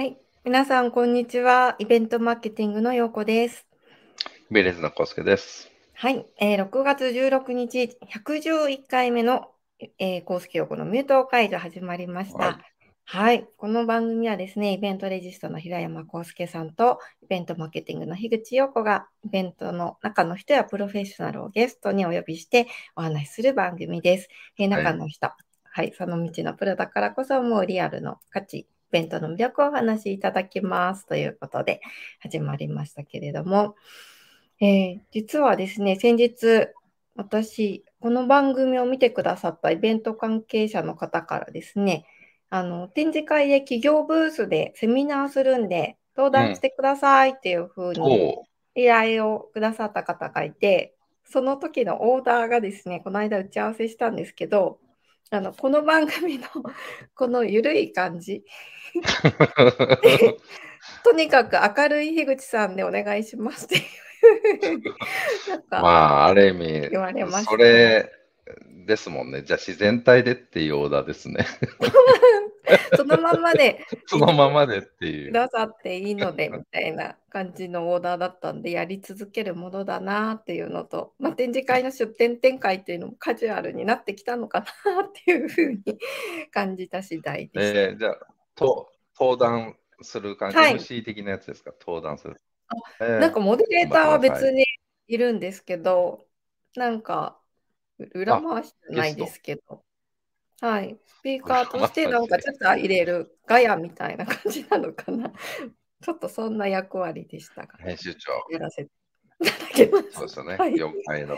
はい。皆さん、こんにちは。イベントマーケティングのようこです。ベレーズのコスケです。はい。えー、6月16日、111回目の、えー、コスケヨコのミュート解除始まりました。はいはい。この番組はですね、イベントレジストの平山康介さんと、イベントマーケティングの樋口陽子が、イベントの中の人やプロフェッショナルをゲストにお呼びしてお話しする番組です。えー、中の人、はい、はい、その道のプロだからこそ、もうリアルの価値、イベントの魅力をお話しいただきますということで始まりましたけれども、えー、実はですね、先日、私、この番組を見てくださったイベント関係者の方からですね、あの、展示会で企業ブースでセミナーするんで、登壇してくださいっていうふうに依頼をくださった方がいて、その時のオーダーがですね、この間打ち合わせしたんですけど、あの、この番組の このゆるい感じ。とにかく明るい樋口さんでお願いしますっていう まあ、ある意味、言われました、それですもんね。じゃあ自然体でっていうオーダーですね。そのままで、そのままでっていう。くださっていいのでみたいな感じのオーダーだったんで、やり続けるものだなっていうのと、まあ、展示会の出展展開っていうのもカジュアルになってきたのかなっていうふうに感じた次第です。えー、じゃあと、登壇する感じ、はい、MC 的なやつですか、登壇する。えー、なんかモデレーターは別にいるんですけど、なんか裏回しじゃないですけど。はい。スピーカーとしてなんかちょっと入れるガヤみたいな感じなのかな。ちょっとそんな役割でしたが。編集長。やらせていただきます。そうですよね。はい、業界の、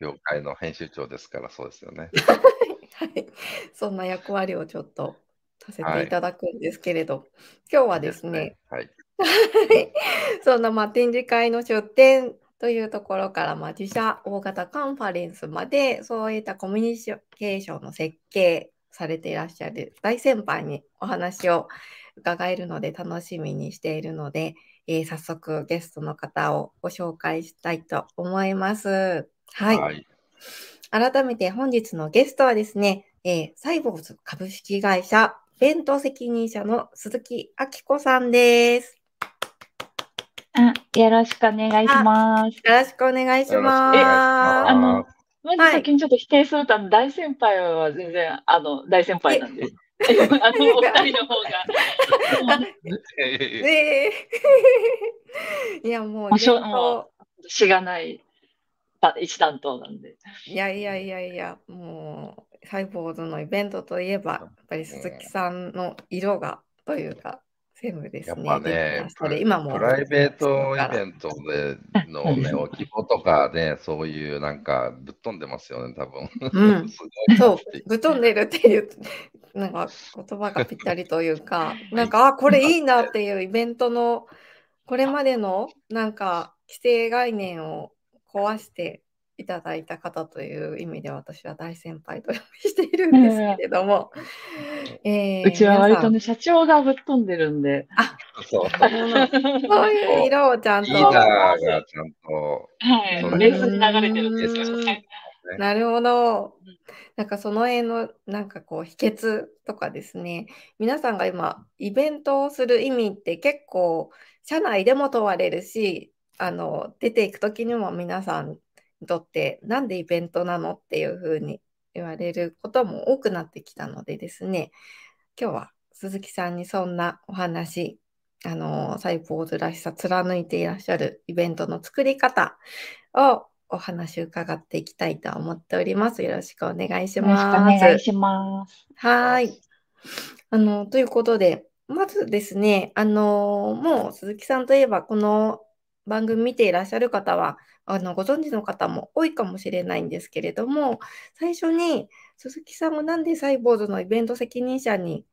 業界の編集長ですから、そうですよね。はい。そんな役割をちょっとさせていただくんですけれど、はい、今日はですね、はい。そんなまあ展示会の出展というところから、まあ、自社大型カンファレンスまで、そういったコミュニケーションの設計されていらっしゃる大先輩にお話を伺えるので楽しみにしているので、えー、早速ゲストの方をご紹介したいと思います。はい。はい、改めて本日のゲストはですね、えー、サイボーズ株式会社弁当責任者の鈴木明子さんです。あ、よろしくお願いします。よろしくお願いします。え、あの、まず先にちょっと否定すると、あの、大先輩は全然、あの、大先輩なんで。あの、お二人の方が。ねいや、もう、しょもう、しがない一担当なんで。いやいやいやいや、もう、サイボーズのイベントといえば、やっぱり鈴木さんの色が、というか、ですね。やっぱね、今も。プライベートイベントでのね、お希望とかね、そういうなんかぶっ飛んでますよね、多分。うん、そう、ぶっ飛んでるっていう、なんか言葉がぴったりというか、なんか、あ、これいいなっていうイベントの、これまでのなんか規制概念を壊していただいた方という意味で私は大先輩と呼びしているんですけれども、えー、うちは割とね社長がぶっ飛んでるんで。あそう。そういう色をちゃんと。リーダーがちゃんと、はい、レースに流れてるんですよね。なるほど。なんかその辺のなんかこう秘訣とかですね、皆さんが今イベントをする意味って結構社内でも問われるし、あの出ていく時にも皆さんにとってなんでイベントなのっていうふうに言われることも多くなってきたのでですね今日は鈴木さんにそんなお話あのサイボーズらしさ貫いていらっしゃるイベントの作り方をお話伺っていきたいと思っております。よろしくお願いします。お願いします。はい。あの、ということで、まずですね、あの、もう鈴木さんといえば、この番組見ていらっしゃる方は、あのご存知の方も多いかもしれないんですけれども、最初に鈴木さんがなんでサイボーズのイベント責任者に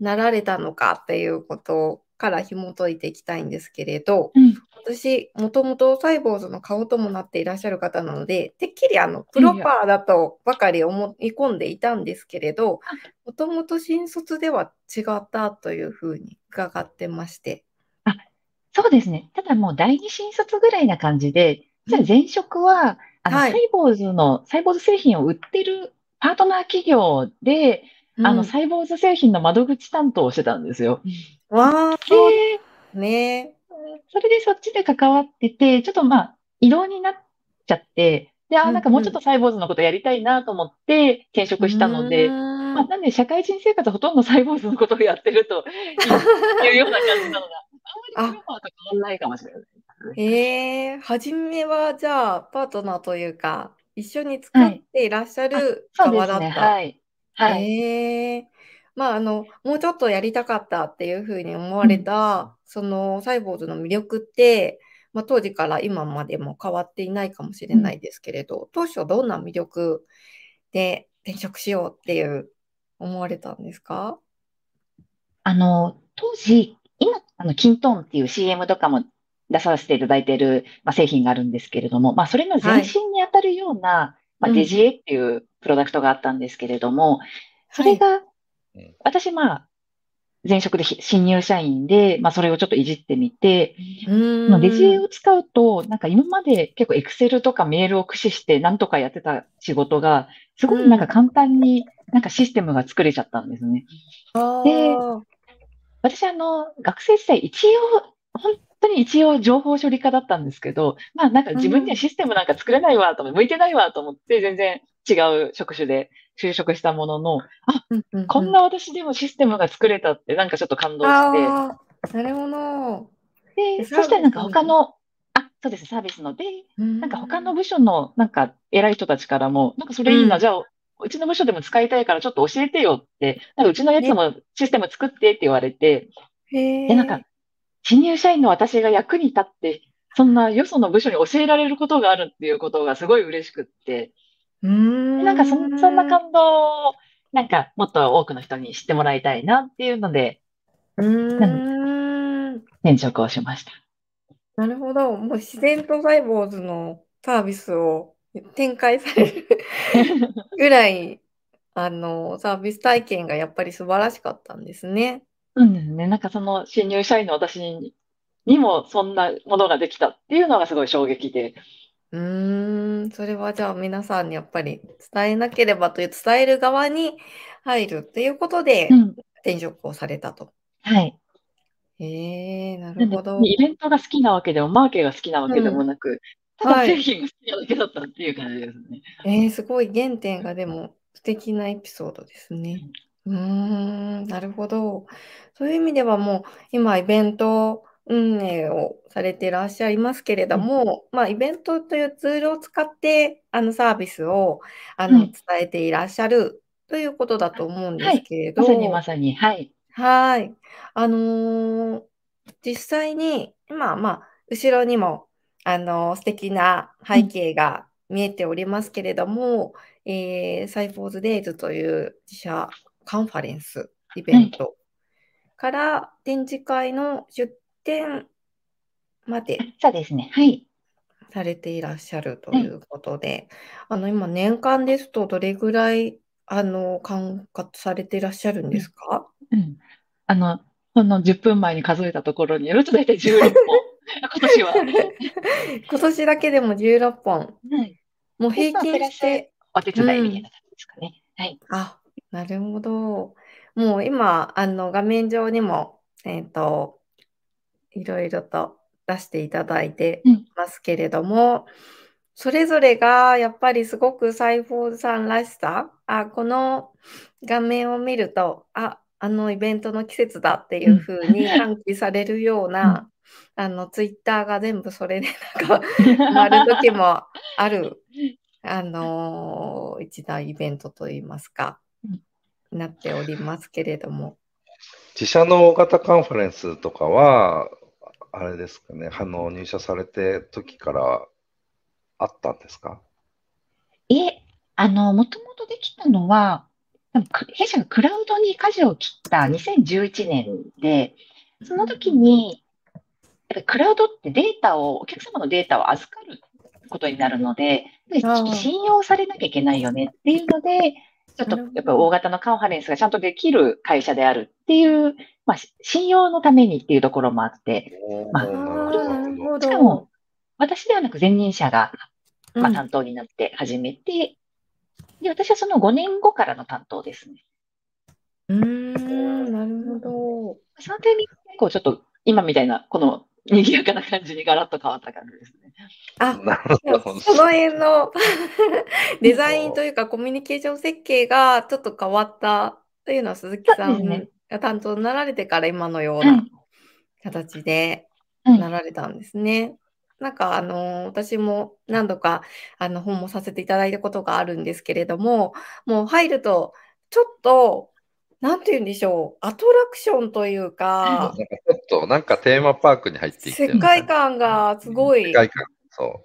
なられたのかっていうことから紐解いていきたいんですけれど、うん、私、もともとサイボーズの顔ともなっていらっしゃる方なので、てっきりあのプロパーだとばかり思い込んでいたんですけれど、もともと新卒では違ったというふうに伺ってまして。あそうですね。ただもう第二新卒ぐらいな感じで、じゃあ前職は、あの、はい、サイボーズの、サイボーズ製品を売ってるパートナー企業で、あの、サイボーズ製品の窓口担当をしてたんですよ。わあ、で、ね。それでそっちで関わってて、ちょっとまあ、異動になっちゃって、で、あ、なんかもうちょっとサイボーズのことやりたいなと思って転職したので、まあ、なんで社会人生活ほとんどサイボーズのことをやってるというような感じなのが、あんまり今は変わんないかもしれない。ええー、初めはじゃあ、パートナーというか、一緒に作っていらっしゃる側だった。はい、ね、はい。はい。ええー、まあ、あの、もうちょっとやりたかったっていうふうに思われた、うん、そのサイボーズの魅力って、まあ、当時から今までも変わっていないかもしれないですけれど、うん、当初どんな魅力で転職しようっていう思われたんですか？あの、当時、今、あの、キントーンっていう CM とかも出させていただいている、まあ、製品があるんですけれども、まあ、それの前身にあたるような、はい、まあ、デジエっていうプロダクトがあったんですけれども、それが、私、まあ、前職で新入社員で、まあ、それをちょっといじってみて、デジエを使うと、なんか今まで結構エクセルとかメールを駆使してなんとかやってた仕事が、すごいなんか簡単になんかシステムが作れちゃったんですね。で、私あの、学生時代一応、本当に一応情報処理科だったんですけど、まあなんか自分にはシステムなんか作れないわと思って、向いてないわと思って、全然違う職種で就職したものの、あ、こんな私でもシステムが作れたってなんかちょっと感動して。なるほど。で、そしたらなんか他の、あ、そうです、サービスの。で、なんか他の部署のなんか偉い人たちからも、なんかそれいいな、じゃあ、うちの部署でも使いたいからちょっと教えてよって、なんかうちのやつもシステム作ってって言われて、で、なんか新入社員の私が役に立って、そんなよその部署に教えられることがあるっていうことがすごい嬉しくって、うんなんかそそんな感動を、なんかもっと多くの人に知ってもらいたいなっていうので、うん転職をしました。なるほど。もう自然とサイボーズのサービスを展開されるぐらい、あの、サービス体験がやっぱり素晴らしかったんですね。うんですね。なんかその新入社員の私ににもそんなものができたっていうのがすごい衝撃で。うーん、それはじゃあ皆さんにやっぱり伝えなければという伝える側に入るっていうことで転職をされたと。はい。へえ、なるほど。イベントが好きなわけでも、マーケが好きなわけでもなく、ただ製品が好きなだけだったっていう感じですね。えー、すごい原点がでも素敵なエピソードですね。うーん、なるほど。そういう意味ではもう今イベント運営をされていらっしゃいますけれども、まあ、イベントというツールを使ってあのサービスをあの伝えていらっしゃるということだと思うんですけれど、まさにまさに、はい。はい。あのー実際に今、まあ、後ろにもあの素敵な背景が見えておりますけれども、えーサイフォーズデイズという自社カンファレンスイベントから展示会の出展までそうですね。はい。されていらっしゃるということで、あの今年間ですとどれぐらいあの管轄されていらっしゃるんですか？うん。あの、ほんの10分前に数えたところによると大体16本、今年は。今年だけでも16本。はい。もう平均して、お手伝いみたいな感じですかね。はい。あ、なるほど。もう今、あの画面上にも、えっといろいろと出していただいてますけれども、うん、それぞれがやっぱりすごくサイフォーズさんらしさ、あ、この画面を見ると、あ、あのイベントの季節だっていうふうに喚起されるような、うん、あのツイッターが全部それでなんか なる時もある、あのー、一大イベントといいますか、なっておりますけれども。自社の大型カンファレンスとかは、あれですかね、あの入社されて時からあったんですか？え、あの、もともとできたのは、弊社がクラウドに舵を切った2011年で、その時に、クラウドってデータを、お客様のデータを預かることになるので、信用されなきゃいけないよねっていうので、ちょっとやっぱ大型のカンファレンスがちゃんとできる会社であるっていう、まあ、信用のためにっていうところもあって、まあ、しかも、私ではなく前任者が、まあ、担当になって始めて、で、私はその5年後からの担当ですね。うーん、なるほど。その点に結構ちょっと今みたいな、この賑やかな感じにガラッと変わった感じですね。あ、なるほど。その辺の デザインというかコミュニケーション設計がちょっと変わったというのは鈴木さんが担当になられてから今のようはない形ではいなられたんですね。なんかあの私も何度かあの本もさせていただいたことがあるんですけれども、もう入るとちょっとなんて言うんでしょう、アトラクションというかなん、かちょっと、なんかテーマパークに入っていって世界観がすごい世界観。そ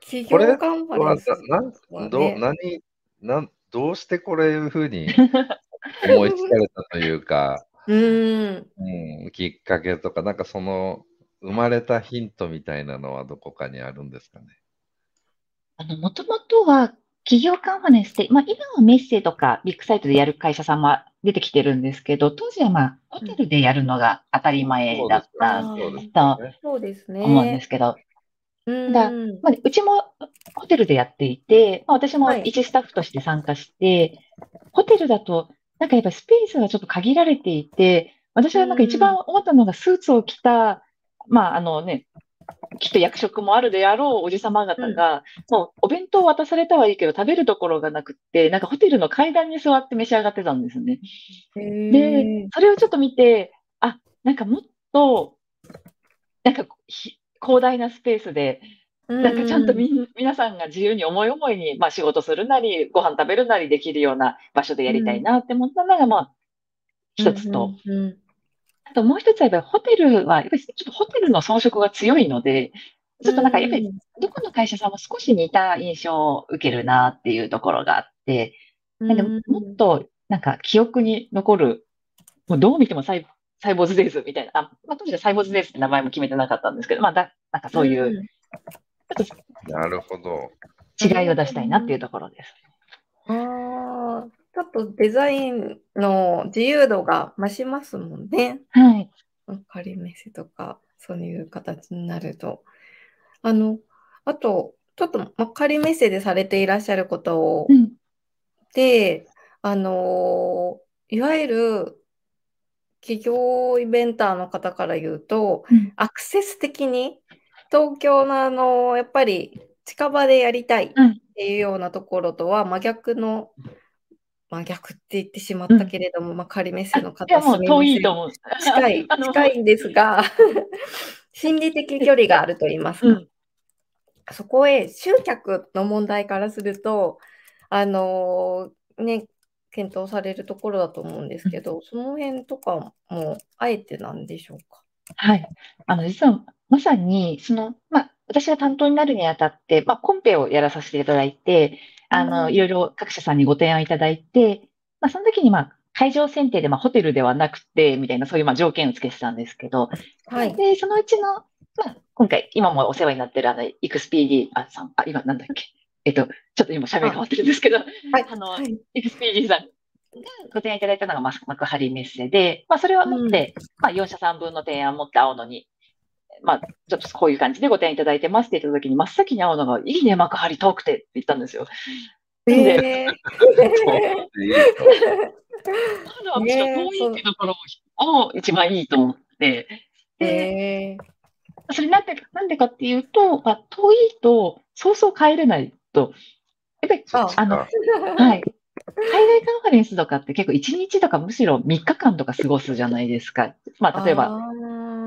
企これ業カンフう。なァレンスなんど何なんどうしてこれいうふうに 思いつかれたというか、うん。うん、きっかけとか、なんかその生まれたヒントみたいなのはどこかにあるんですかね？あの、もともとは企業カンファレンスって、まあ今はメッセとかビッグサイトでやる会社さんも出てきてるんですけど、当時はまあホテルでやるのが当たり前だったそうですとよね。そうですね。思うんですけど、うまあ、うちもホテルでやっていて、まあ、私もはい。一スタッフとして参加して、ホテルだと、なんかやっぱスペースがちょっと限られていて、私はなんか一番思ったのがスーツを着た、まああのね、きっと役職もあるであろうおじさま方が、もうお弁当渡されたはいいけど食べるところがなくって、なんかホテルの階段に座って召し上がってたんですね。へでー、それをちょっと見て、あ、なんかもっと、なんかひ広大なスペースで、なんかちゃんとみん皆さんが自由に思い思いに、まあ、仕事するなり、ご飯食べるなりできるような場所でやりたいなって思ったのが、まあ、一つと、うんうんあともう一つはやっぱりホテルは、やっぱりちょっとホテルの装飾が強いので、ちょっとなんかやっぱりどこの会社さんも少し似た印象を受けるなっていうところがあって、うんなんでもっとなんか記憶に残る、もうどう見てもサイサイボーズデイズみたいな、あまあ、当時はサイボーズデイズって名前も決めてなかったんですけど、まあだ、なんかそういうちょっとなるほど。違いを出したいなっていうところです。ああ、ちょっとデザインの自由度が増しますもんね。はい。仮メッセとか、そういう形になると。あの、あと、ちょっと、ま、仮メッセでされていらっしゃることをうん。で、あのいわゆる企業イベンターの方から言うと、うんアクセス的に東京のあの、やっぱり近場でやりたいっうんていうようなところとは真逆の、真逆って言ってしまったけれども、まあ、仮メッセの方も遠いと思う。近い、近いんですが、心理的距離があると言いますか、うん。そこへ集客の問題からすると、あのーね、検討されるところだと思うんですけど、その辺とかも、あえてなんでしょうか？はい。あの、実は、まさに、その、まあ、私が担当になるにあたって、まあ、コンペをやらさせていただいて、あうの、んいろいろ各社さんにご提案いただいて、まあ、その時に、まあ、会場選定で、まあ、ホテルではなくて、みたいな、そういう、まあ、条件をつけてたんですけど、はい。で、そのうちの、まあ、今回、今もお世話になってる、あの、イクス PD あさん、あ、今、なんだっけ？えっと、ちょっと今、喋り変わってるんですけど、はい。あのはい。イクス PD さんがご提案いただいたのがマス幕張メッセで、まあ、それを持って、まあ、4社3分の提案を持って青野に、まあ、ちょっとこういう感じでご提案いただいてますって言った時に、真っ先に青野が、いいね、幕張遠くてって言ったんですよ。で、えー。そういいと青野はむしろ遠いっていうところを一番いいと思って、で、えー。それなんで、なんでかっていうと、まあ、遠いと、そうそう帰れないと、やっぱり、ああの、はい。海外カンファレンスとかって結構1日とかむしろ3日間とか過ごすじゃないですか。まあ、例えば、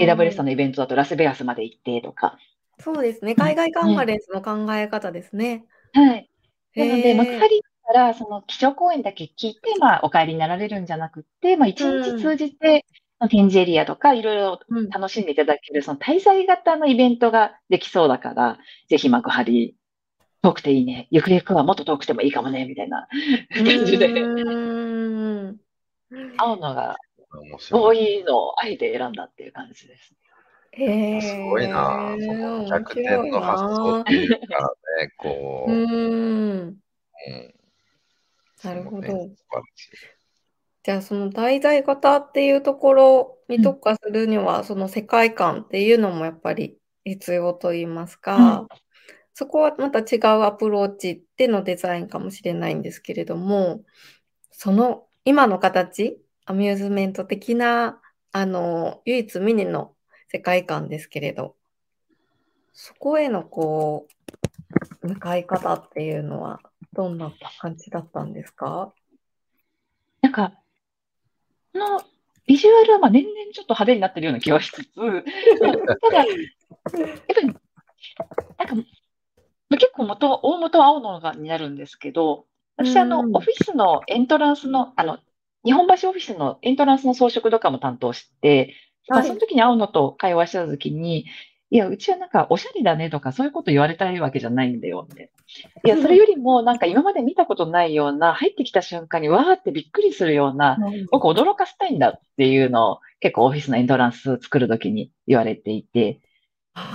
AWS さんのイベントだとラスベガスまで行ってとか。そうですね。海外カンファレンスの考え方ですね。はい。なので、幕張からその基調講演だけ聞いて、まあ、お帰りになられるんじゃなくって、まあ、一日通じて、展示エリアとかいろいろうん楽しんでいただける、その滞在型のイベントができそうだから、ぜひ幕張、遠くていいね。ゆくゆくはもっと遠くてもいいかもね、みたいな 感じで、うーん青野が面白遠い。いのをあえて選んだっていう感じです。へーすごいな。その逆転の発想っていうかね、こう。ううん。なるほどそうね素晴らしいじゃあその題材型っていうところに特化するには、その世界観っていうのもやっぱり必要と言いますか、そこはまた違うアプローチでのデザインかもしれないんですけれども、その今の形アミューズメント的な、あの、唯一無二の世界観ですけれど、そこへのこう、向かい方っていうのは、どんな感じだったんですか？なんか、このビジュアルはまあ年々ちょっと派手になってるような気はしつつ、ただ、やっぱり、なんか、結構元、大元は青のがになるんですけど、私、あの、オフィスのエントランスの、あの、日本橋オフィスのエントランスの装飾とかも担当して、まあ、その時に青野と会話した時に、いや、うちはなんかおしゃれだねとかそういうこと言われたいわけじゃないんだよって。いや、それよりもなんか今まで見たことないような、入ってきた瞬間にわーってびっくりするような、僕驚かせたいんだっていうのを結構オフィスのエントランス作るときに言われていて、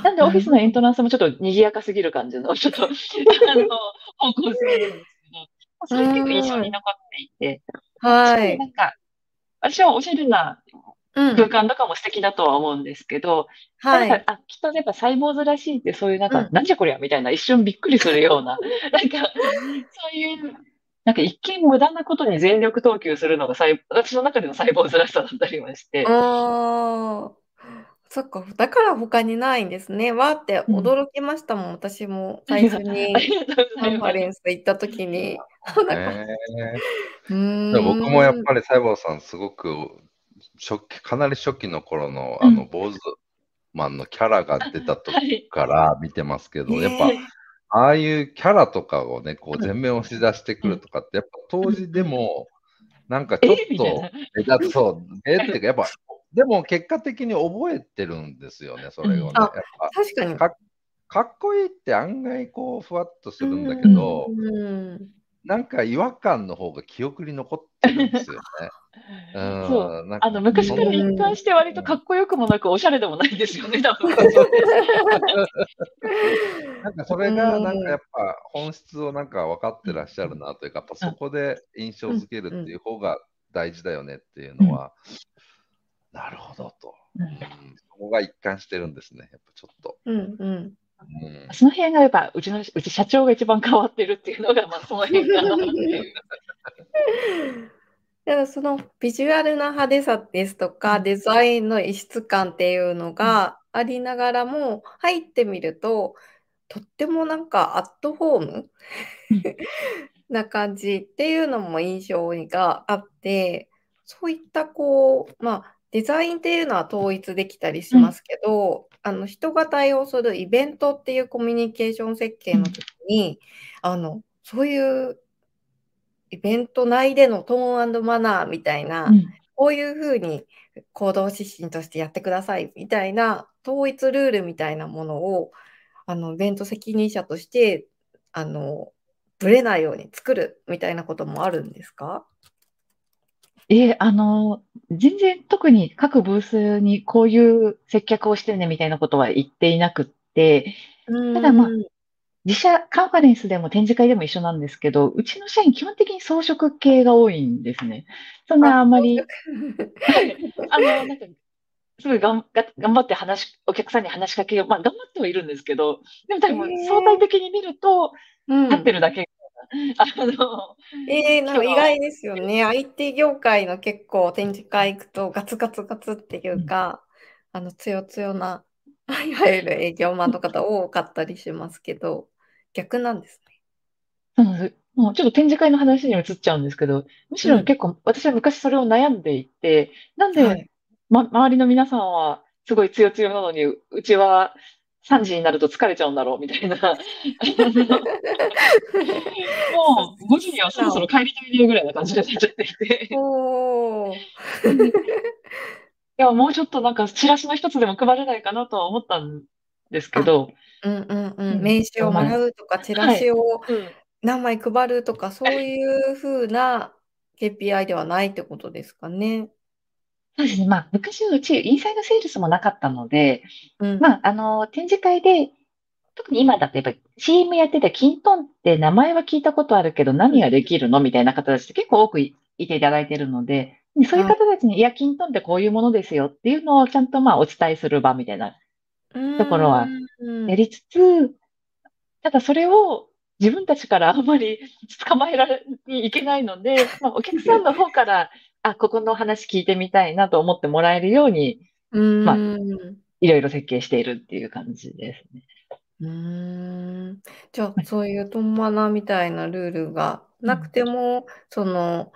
なんでオフィスのエントランスもちょっと賑やかすぎる感じの、ちょっと、あの、方向性なんですけど、それ結構印象に残っていて、はい。なんか、私はおしゃれな空間とかも素敵だとは思うんですけど、はい。あ、きっとやっぱサイボーズらしいってそういうなんか、うん、なんじゃこりゃみたいな一瞬びっくりするような、なんか、そういう、なんか一見無駄なことに全力投球するのが私の中でのサイボーズらしさだったりもして。ああ。そっか、だから他にないんですね。わーって驚きましたもん、私も。最初に カンファレンス行った時に。え。ー、僕もやっぱりサイボーさんすごく初期、かなり初期の頃の、あの、坊主マンのキャラが出た時から見てますけど、やっぱ、ああいうキャラとかをね、こう全面押し出してくるとかって、やっぱ当時でも、なんかちょっと目立つ、そう、えっていうか、やっぱ、でも結果的に覚えてるんですよね、それをね。やっぱ確かにか。かっこいいって案外こう、ふわっとするんだけど、なんか違和感の方が記憶に残ってるんですよね。そう。あの、昔から一貫して割とかっこよくもなく、おしゃれでもないですよね、多分。なんかそれが、なんかやっぱ本質をなんか分かってらっしゃるなというか、やっぱそこで印象づけるっていう方が大事だよねっていうのは、なるほどと。うん、そこが一貫してるんですね、やっぱちょっと。うんうん。その辺がやっぱうちのうち社長が一番変わってるっていうのが、まあ、その辺かな。だからそのビジュアルな派手さですとか、デザインの異質感っていうのがありながらも、入ってみると、とってもなんかアットホーム な感じっていうのも印象があって、そういったこう、まあ、デザインっていうのは統一できたりしますけど、あの人が対応するイベントっていうコミュニケーション設計の時に、あのそういうイベント内でのトーンマナーみたいな、うん、こういうふうに行動指針としてやってくださいみたいな統一ルールみたいなものをあのイベント責任者としてあのぶれないように作るみたいなこともあるんですか？えー、あの、全然特に各ブースにこういう接客をしてねみたいなことは言っていなくって、ただまあ、自社カンファレンスでも展示会でも一緒なんですけど、うちの社員基本的に装飾系が多いんですね。そんなあんまり、あの、なんか、すごいがんが頑張って話、お客さんに話しかけよう。まあ、頑張ってはいるんですけど、でも多分相対的に見ると、立ってるだけ あの、えー、なんか意外ですよね。IT 業界の結構展示会行くとガツガツガツっていうか、うん、あの、強強な、いわゆる営業マンの方多かったりしますけど、逆なんですね。うんもうちょっと展示会の話に移っちゃうんですけど、むしろ結構、私は昔それを悩んでいて、なんで、ま、周りの皆さんはすごい強強なのに、うちは3時になると疲れちゃうんだろうみたいな。もう5時にはそろそろ帰りたいねぐらいな感じでなっちゃっていて。いや、もうちょっとなんかチラシの一つでも配れないかなとは思ったんですけど。うんうんうん。名刺をもらうとか、チラシを何枚配るとか、そういうふうな KPI ではないってことですかね。そうですね。まあ、昔のうち、インサイドセールスもなかったので、うん、まあ、あの、展示会で、特に今だとやっぱり CM やってて、キントンって名前は聞いたことあるけど、何ができるの？みたいな方たちって結構多くいていただいているので、そういう方たちに、いや、キントンってこういうものですよっていうのをちゃんとまあお伝えする場みたいなところはやりつつ、ただそれを自分たちからあんまり捕まえられにいけないので、まあ、お客さんの方からあ、ここの話聞いてみたいなと思ってもらえるように、まあ、いろいろ設計しているっていう感じですね。うん。じゃあ、そういうトンマナみたいなルールがなくても、うん、その、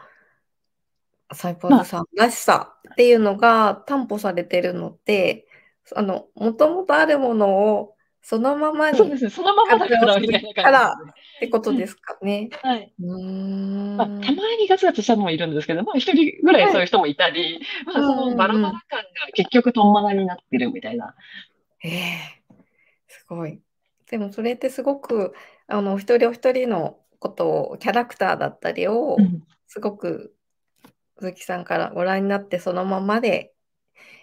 サイポーズさんらしさっていうのが担保されてるのって、あの、もともとあるものをそのままにそうですそのままだからみたいな感じ、ってことですかね。はい。うんまあ、たまにガツガツしたのもいるんですけど、まあ一人ぐらいそういう人もいたり、はい、まあそのバラバラ感が結局トンマナになってるみたいな。ええー、すごい。でもそれってすごく、あの、一人お一人のことを、キャラクターだったりを、すごく鈴木さんからご覧になってそのままで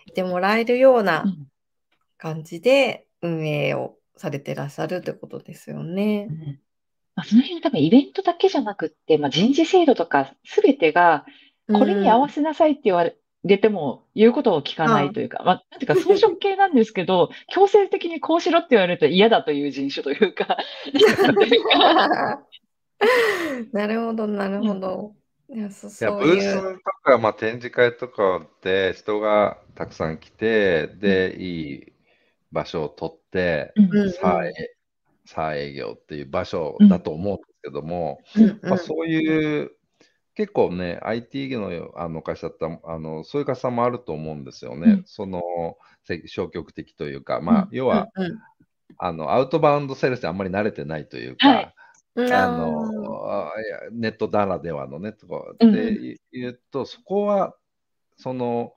いてもらえるような感じで運営をされてらっしゃるってことですよね。うんまあ、その辺多分イベントだけじゃなくって、まあ、人事制度とかすべてがこれに合わせなさいって言われても言うことを聞かないというか、まあ、なんていうか装飾系なんですけど、強制的にこうしろって言われると嫌だという人種というか。なるほど、なるほど。いや、そいや、ブースとか、まあ、展示会とかで人がたくさん来て、で、いい場所を取って、さあ、さあ営業っていう場所だと思うんですけども、まあ、そういう結構ね、IT のあの会社だったらあの、そういう会社もあると思うんですよね。うん、その消極的というか、まあ、要は、うん。うん、あのアウトバウンドセールスにあんまり慣れてないというか、はい。あのネットならではのねとかで言うと、そこはその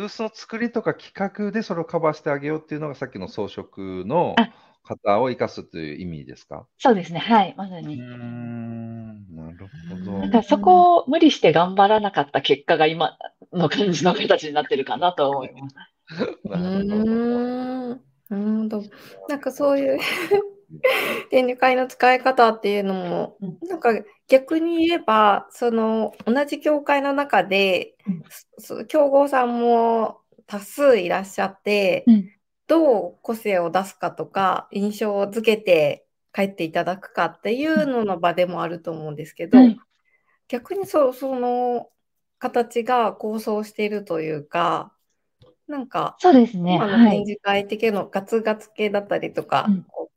ブースの作りとか企画でそれをカバーしてあげようっていうのがさっきの装飾の方を生かすという意味ですか？そうですね。はい、まさに。うん、なるほど。だからそこを無理して頑張らなかった結果が今の感じの形になってるかなと思います。なるほど。なるほど。なんかそういう展示会の使い方っていうのも、なんか逆に言えば、その同じ教会の中で、うん、競合さんも多数いらっしゃって、うん、どう個性を出すかとか、印象をつけて帰っていただくかっていうのの場でもあると思うんですけど、うん、逆にそその形が構想しているというか、なんか、そうですね。今の展示会的のガツガツ系だったりとか、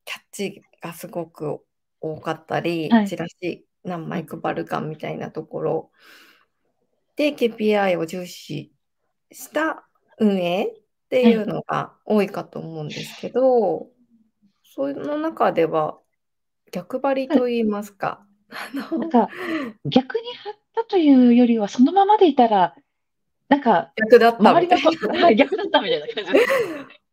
キャッチがすごく多かったり、はい、チラシ何枚配るかみたいなところで KPI を重視した運営っていうのが多いかと思うんですけど、はい、その中では逆張りと言いますか。はい、なんか逆に張ったというよりはそのままでいたらなんか逆だったみたいな。逆だったみたいな感じ。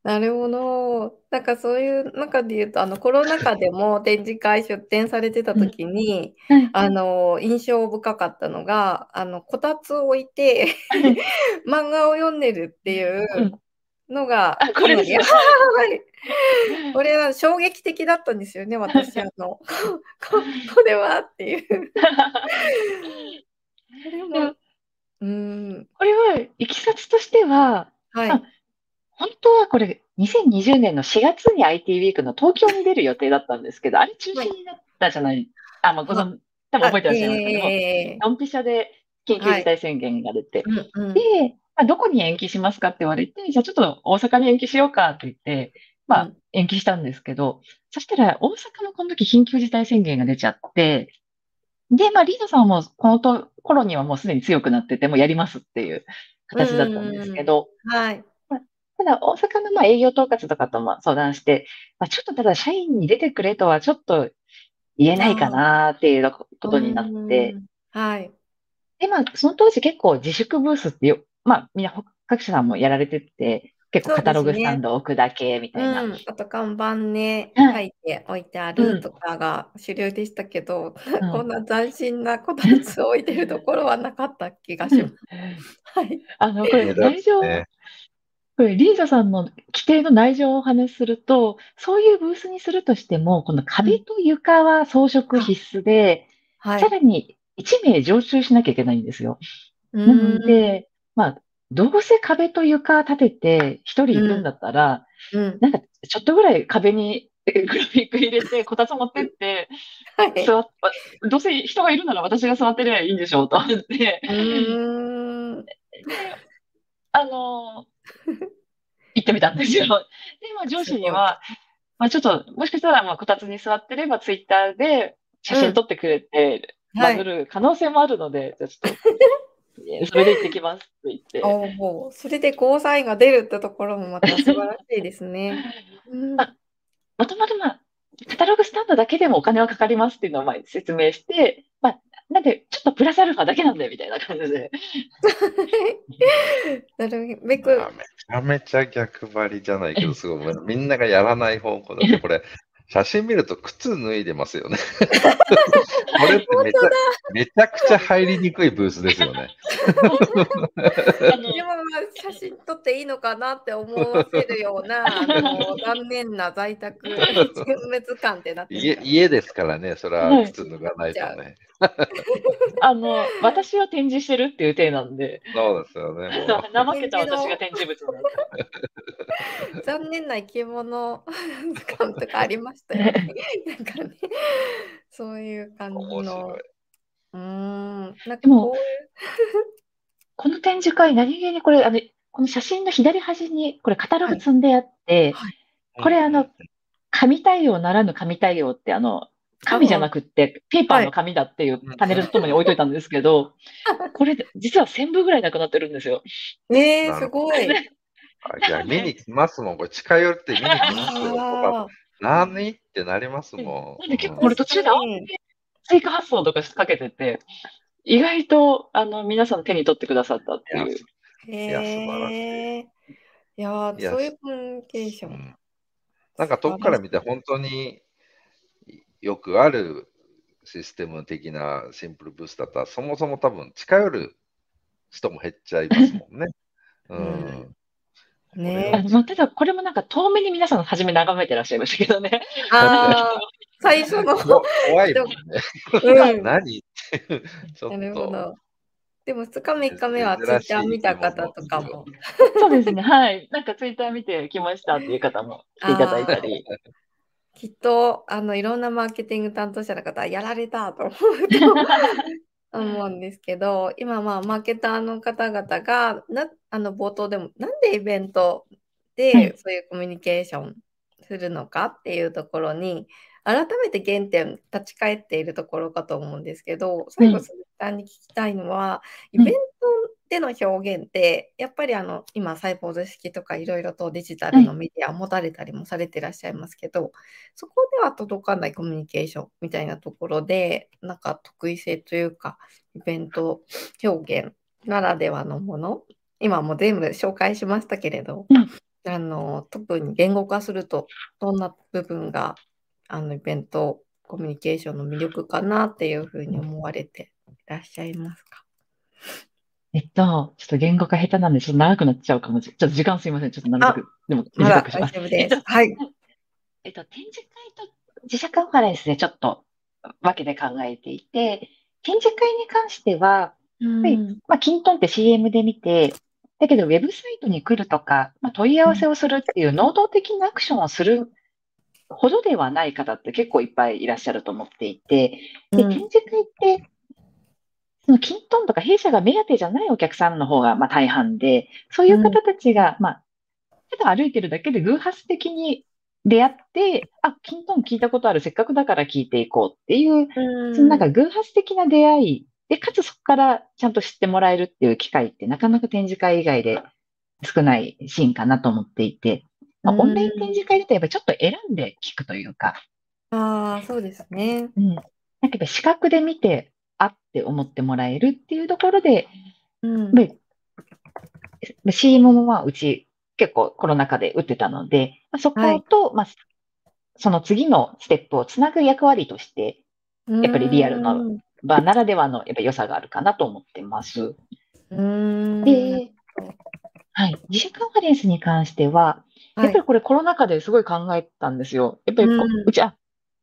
なるほど。なんかそういう中で言うと、あのコロナ禍でも展示会出展されてた時に、うん、あの印象深かったのが、あのこたつを置いて 漫画を読んでるっていうのが、うん、これです。よ。これは衝撃的だったんですよね、私あの ここれはっていう。でも、うん、これはいきさつとしては、はい。本当はこれ、2020年の4月に IT ウィークの東京に出る予定だったんですけど、あれ中止になったじゃない、あ、まあ、ご存、多分覚えてらっしゃいます。けども、えー、ドンピシャで緊急事態宣言が出て、はい。うんうん、で、まあ、どこに延期しますかって言われて、じゃあちょっと大阪に延期しようかって言って、まあ、延期したんですけど、そしたら大阪のこの時緊急事態宣言が出ちゃって、で、まあ、リードさんもこのと頃にはもうすでに強くなってて、もうやりますっていう形だったんですけど、はい。ただ、大阪のまあ営業統括とかとも相談して、まあ、ちょっとただ社員に出てくれとはちょっと言えないかなっていうことになって、はい。で、まあ、その当時結構自粛ブースってよ、まあ、みんな各社さんもやられてて、結構カタログスタンド置くだけみたいな。ね。うん、あと看板ね、書いて置いてあるとかが主流でしたけど、うん、こんな斬新なこたつを置いてるところはなかった気がします。はい。あの、これ、内情、リーザさんの規定の内情をお話しすると、そういうブースにするとしても、この壁と床は装飾必須で、はい、さらに1名常駐しなきゃいけないんですよ。なので、まあ、どうせ壁と床立てて一人行くんだったら、うん。うん、なんかちょっとぐらい壁にグラフィック入れて、こたつ持ってって、はい、座っどうせ人がいるなら私が座ってればいいんでしょうと思って、あの、行ってみたんですよ。で、まあ上司には、まあちょっと、もしかしたら、まあこたつに座ってればツイッターで写真撮ってくれて、バズる可能性もあるので、じゃちょっと、それで行ってきますって言って。おお、それでゴーサインが出るってところもまた素晴らしいですね。うん、まもともとまあ、カタログスタンドだけでもお金はかかりますっていうのをまあ説明して、まあ、なんで、ちょっとプラスアルファだけなんだよみたいな感じで。なるべく。めちゃめちゃ逆張りじゃないけど、すごい、みんながやらない方向だって、これ、写真見ると靴脱いでますよね。これってめちゃめちゃくちゃ入りにくいブースですよね。でも写真撮っていいのかなって思わせるような残念な在宅全滅感ってなって家家ですからね、それは靴脱がないとね。あの、私は展示してるっていう体なんで。そうですよね。怠けた私が展示物になった。残念な生き物 感とかありましたよね。なんかね、そういう感じの。うん、なんかこの展示会、何気にこれ、あの、この写真の左端に、これカタログ積んであって、はいはい、これあの、紙対応ならぬ紙対応って、あの、紙じゃなくって、ペーパーの紙だっていうパネルとともに置いといたんですけど、これ、実は1000部ぐらいなくなってるんですよ。ねえ、すごい。いや、見に来ますもん。これ近寄って見に来ますよ。何ってなりますもん。なんで結構これ途中で追加発送とかかけてて、意外とあの皆さん手に取ってくださったっていう。いや、素晴らしい。いや、そういうコミュニケーション。なんか遠くから見て本当によくあるシステム的なシンプルブースだったら、そもそも多分近寄る人も減っちゃいますもんね。うん。ねまあ、ただ、これもなんか遠目に皆さん初め眺めてらっしゃいましたけどね。ああ、最初の。怖いもんね。うん、何ちょっと。なるほど。でも2日目、3日目はツイッター見た方とかも。そうですね、はい。なんかツイッター見てきましたっていう方も来ていただいたり。きっと、あの、いろんなマーケティング担当者の方はやられたと思うと 思うんですけど、今、まあ、マーケターの方々が、なあの冒頭でも、なんでイベントでそういうコミュニケーションするのかっていうところに、改めて原点立ち返っているところかと思うんですけど、最後、鈴木さんに聞きたいのは、イベントでの表現って、やっぱりあの今、サイボーズ式とかいろいろとデジタルのメディアを持たれたりもされてらっしゃいますけど、そこでは届かないコミュニケーションみたいなところで、なんか得意性というか、イベント表現ならではのもの、今も全部紹介しましたけれど、あの特に言語化すると、どんな部分があのイベントコミュニケーションの魅力かなっていうふうに思われていらっしゃいますか？えっと、ちょっと言語化下手なんで、ちょっと長くなっちゃうかもしれない。ちょっと時間すいません。ちょっとなるべく、でも短くします。えっと、はい。えっと、展示会と自社カンファレンスでちょっと分けて考えていて、展示会に関しては、うん、まあ、キントンって CM で見て、だけど、ウェブサイトに来るとか、まあ、問い合わせをするっていう能動的なアクションをするほどではない方って結構いっぱいいらっしゃると思っていて、で展示会ってそのキントンとか弊社が目当てじゃないお客さんの方がまあ大半で、そういう方たちが、まあ、ただ歩いてるだけで偶発的に出会って、あ、キントン聞いたことある、せっかくだから聞いていこうっていう、そのなんか偶発的な出会いで、かつそこからちゃんと知ってもらえるっていう機会ってなかなか展示会以外で少ないシーンかなと思っていて、まあ、オンライン展示会だとやっぱりちょっと選んで聞くというか。ああ、そうですね。うん。なんか視覚で見て、あって思ってもらえるっていうところで、うん、CM もまあうち結構コロナ禍で打ってたので、まあ、そこと、はい、まあ、その次のステップをつなぐ役割として、やっぱりリアルの場ならではのやっぱ良さがあるかなと思ってます。で、はい、自社カンファレンスに関しては、やっぱりこれコロナ禍ですごい考えたんですよ。やっぱりうち、あ、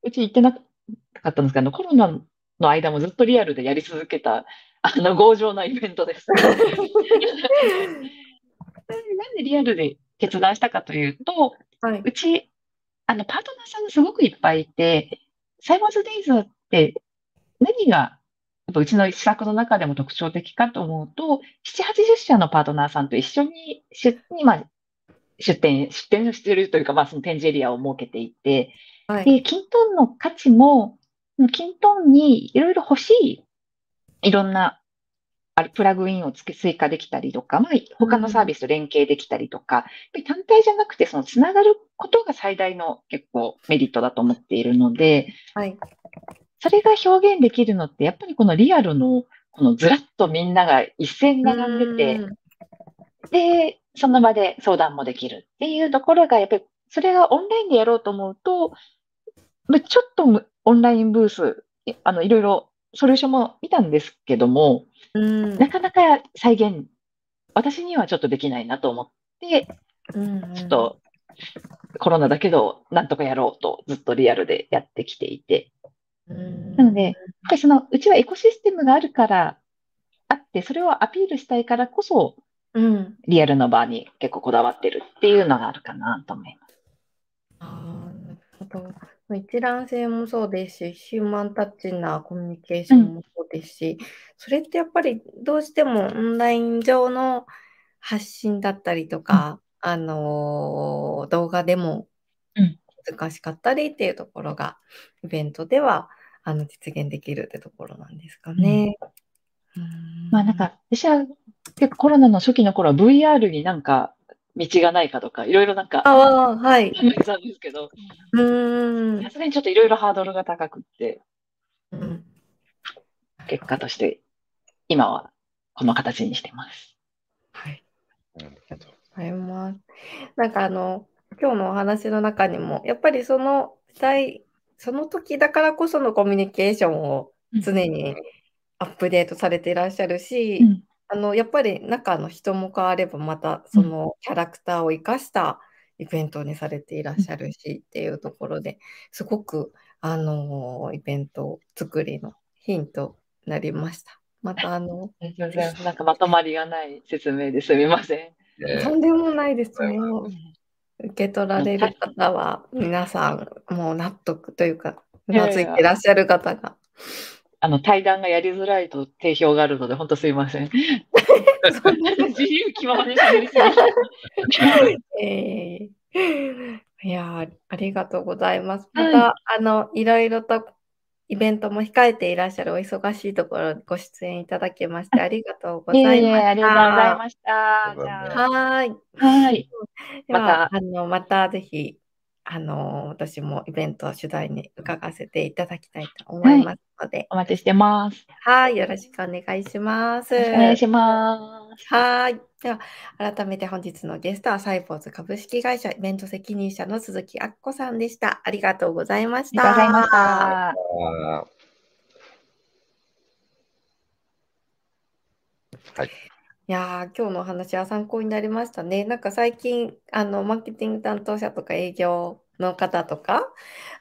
うち行ってなかったんですけど、コロナの間もずっとリアルでやり続けた、あの、強情なイベントです。なんでリアルで決断したかというと、はい、うち、あの、パートナーさんがすごくいっぱいいて、サイバーズデイズって何が、やっぱうちの施策の中でも特徴的かと思うと、7、80社のパートナーさんと一緒に出に、まあ、出店、出店しているというか、まあ、その展示エリアを設けていて、はい、で、キントンの価値も、キントンにいろいろ欲しい、いろんなプラグインを付け追加できたりとか、まあ、他のサービスと連携できたりとか、うん、単体じゃなくて、そのつながることが最大の結構メリットだと思っているので、はい、それが表現できるのって、やっぱりこのリアルの、このずらっとみんなが一斉に並んでて、で、その場で相談もできるっていうところが、やっぱりそれがオンラインでやろうと思うと、ちょっとオンラインブース、あの、いろいろソリューションも見たんですけども、うん、なかなか再現、私にはちょっとできないなと思って、うんうん、ちょっとコロナだけど、なんとかやろうとずっとリアルでやってきていて。うん、なので、やっぱりその、うちはエコシステムがあるから、あって、それをアピールしたいからこそ、うん、リアルの場に結構こだわってるっていうのがあるかなと思います。あなるほど。一覧性もそうですし、ヒューマンタッチなコミュニケーションもそうですし、うん、それってやっぱりどうしてもオンライン上の発信だったりとか、うん、あのー、動画でも難しかったりっていうところが、イベントではあの実現できるってところなんですかね。うん、まあなんか、私は結構コロナの初期の頃は VR になんか道がないかとか、いろいろなんか、ああ、はい。考えたんですけど、うん。さすがにちょっといろいろハードルが高くって、うん、結果として、今はこの形にしてます。はい。ありがとうございます。なんかあの、今日のお話の中にも、やっぱりその時代、その時だからこそのコミュニケーションを常にアップデートされていらっしゃるし、うんあの、やっぱり中の人も変われば、またそのキャラクターを生かしたイベントにされていらっしゃるしっていうところですごく、あの、イベント作りのヒントになりました。また、あの、なんかまとまりがない説明ですみません。とんでもないですね。受け取られる方は、皆さん、もう納得というか、うなずいていらっしゃる方があの、対談がやりづらいと定評があるので、本当すいません。そんな自由気ままに喋りすぎえー、いやありがとうございます。また、はい、あの、いろいろとイベントも控えていらっしゃるお忙しいところご出演いただきましてありがとうございました。いえいえありがとうございました。はい。はい。また、あの、またぜひあの、私もイベント取材に伺わせていただきたいと思いますので。はい、お待ちしてます。はい、よろしくお願いします。お願いします。はい。では、改めて本日のゲストはサイボーズ株式会社イベント責任者の鈴木明子さんでした。ありがとうございました。ありがとうございました。はい。いや今日のお話は参考になりましたね。なんか最近、あの、マーケティング担当者とか営業の方とか、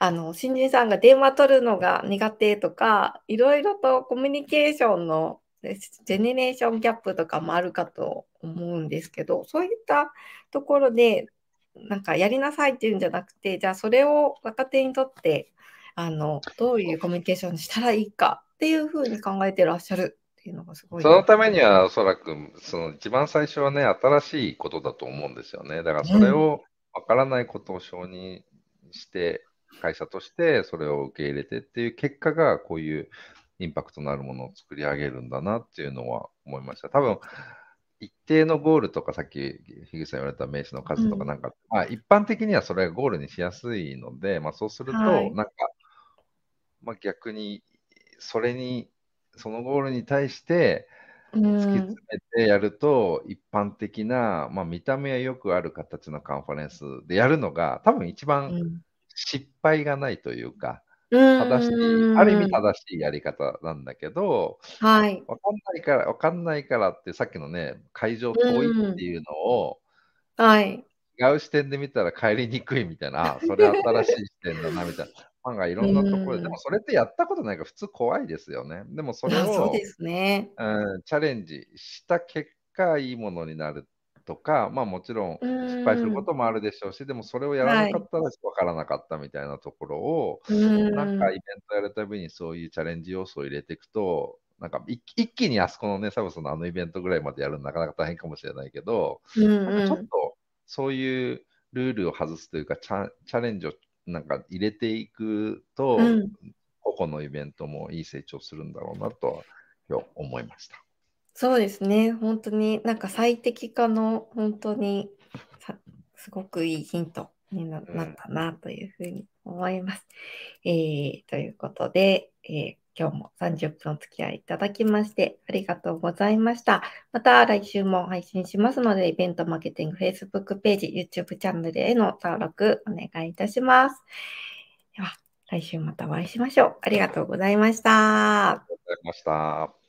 あの、新人さんが電話取るのが苦手とか、いろいろとコミュニケーションのジェネレーションギャップとかもあるかと思うんですけど、そういったところで、なんかやりなさいっていうんじゃなくて、じゃあそれを若手にとって、あの、どういうコミュニケーションにしたらいいかっていうふうに考えてらっしゃるていうのがすごい。そのためにはおそらく、その一番最初はね、新しいことだと思うんですよね。だからそれをわからないことを承認して、会社としてそれを受け入れてっていう結果が、こういうインパクトのあるものを作り上げるんだなっていうのは思いました。多分一定のゴールとか、さっき樋口さん言われた名刺の数とかなんか、うん、まあ、一般的にはそれがゴールにしやすいので、まあ、そうすると、なんか、まあ、逆にそれにそのゴールに対して突き詰めてやると、一般的な、まあ、見た目はよくある形のカンファレンスでやるのが、多分一番失敗がないというか、正しい、ある意味正しいやり方なんだけど、はい。わかんないから、わかんないからって、さっきのね、会場遠いっていうのを、はい。違う視点で見たら帰りにくいみたいな、それ新しい視点だなみたいな。ファンがいろんなところで、でもそれってやったことないから普通怖いですよね。でもそれを、そうですね、うん、チャレンジした結果、いいものになるっとか、まあもちろん失敗することもあるでしょうし、でもそれをやらなかったら分からなかったみたいなところを、なんかイベントやるたびにそういうチャレンジ要素を入れていくと、なんか一気にあそこのね、サブスのあのイベントぐらいまでやるのなかなか大変かもしれないけど、なんかちょっとそういうルールを外すというかチャ、チャレンジをなんか入れていくと、個々のイベントもいい成長するんだろうなと今日思いました。そうですね。本当になんか最適化の本当にすごくいいヒントになったなというふうに思います。うん、えー、ということで、えー、今日も30分お付き合いいただきましてありがとうございました。また来週も配信しますので、イベントマーケティング Facebook ページ、YouTube チャンネルへの登録お願いいたします。では、来週またお会いしましょう。ありがとうございました。ありがとうございました。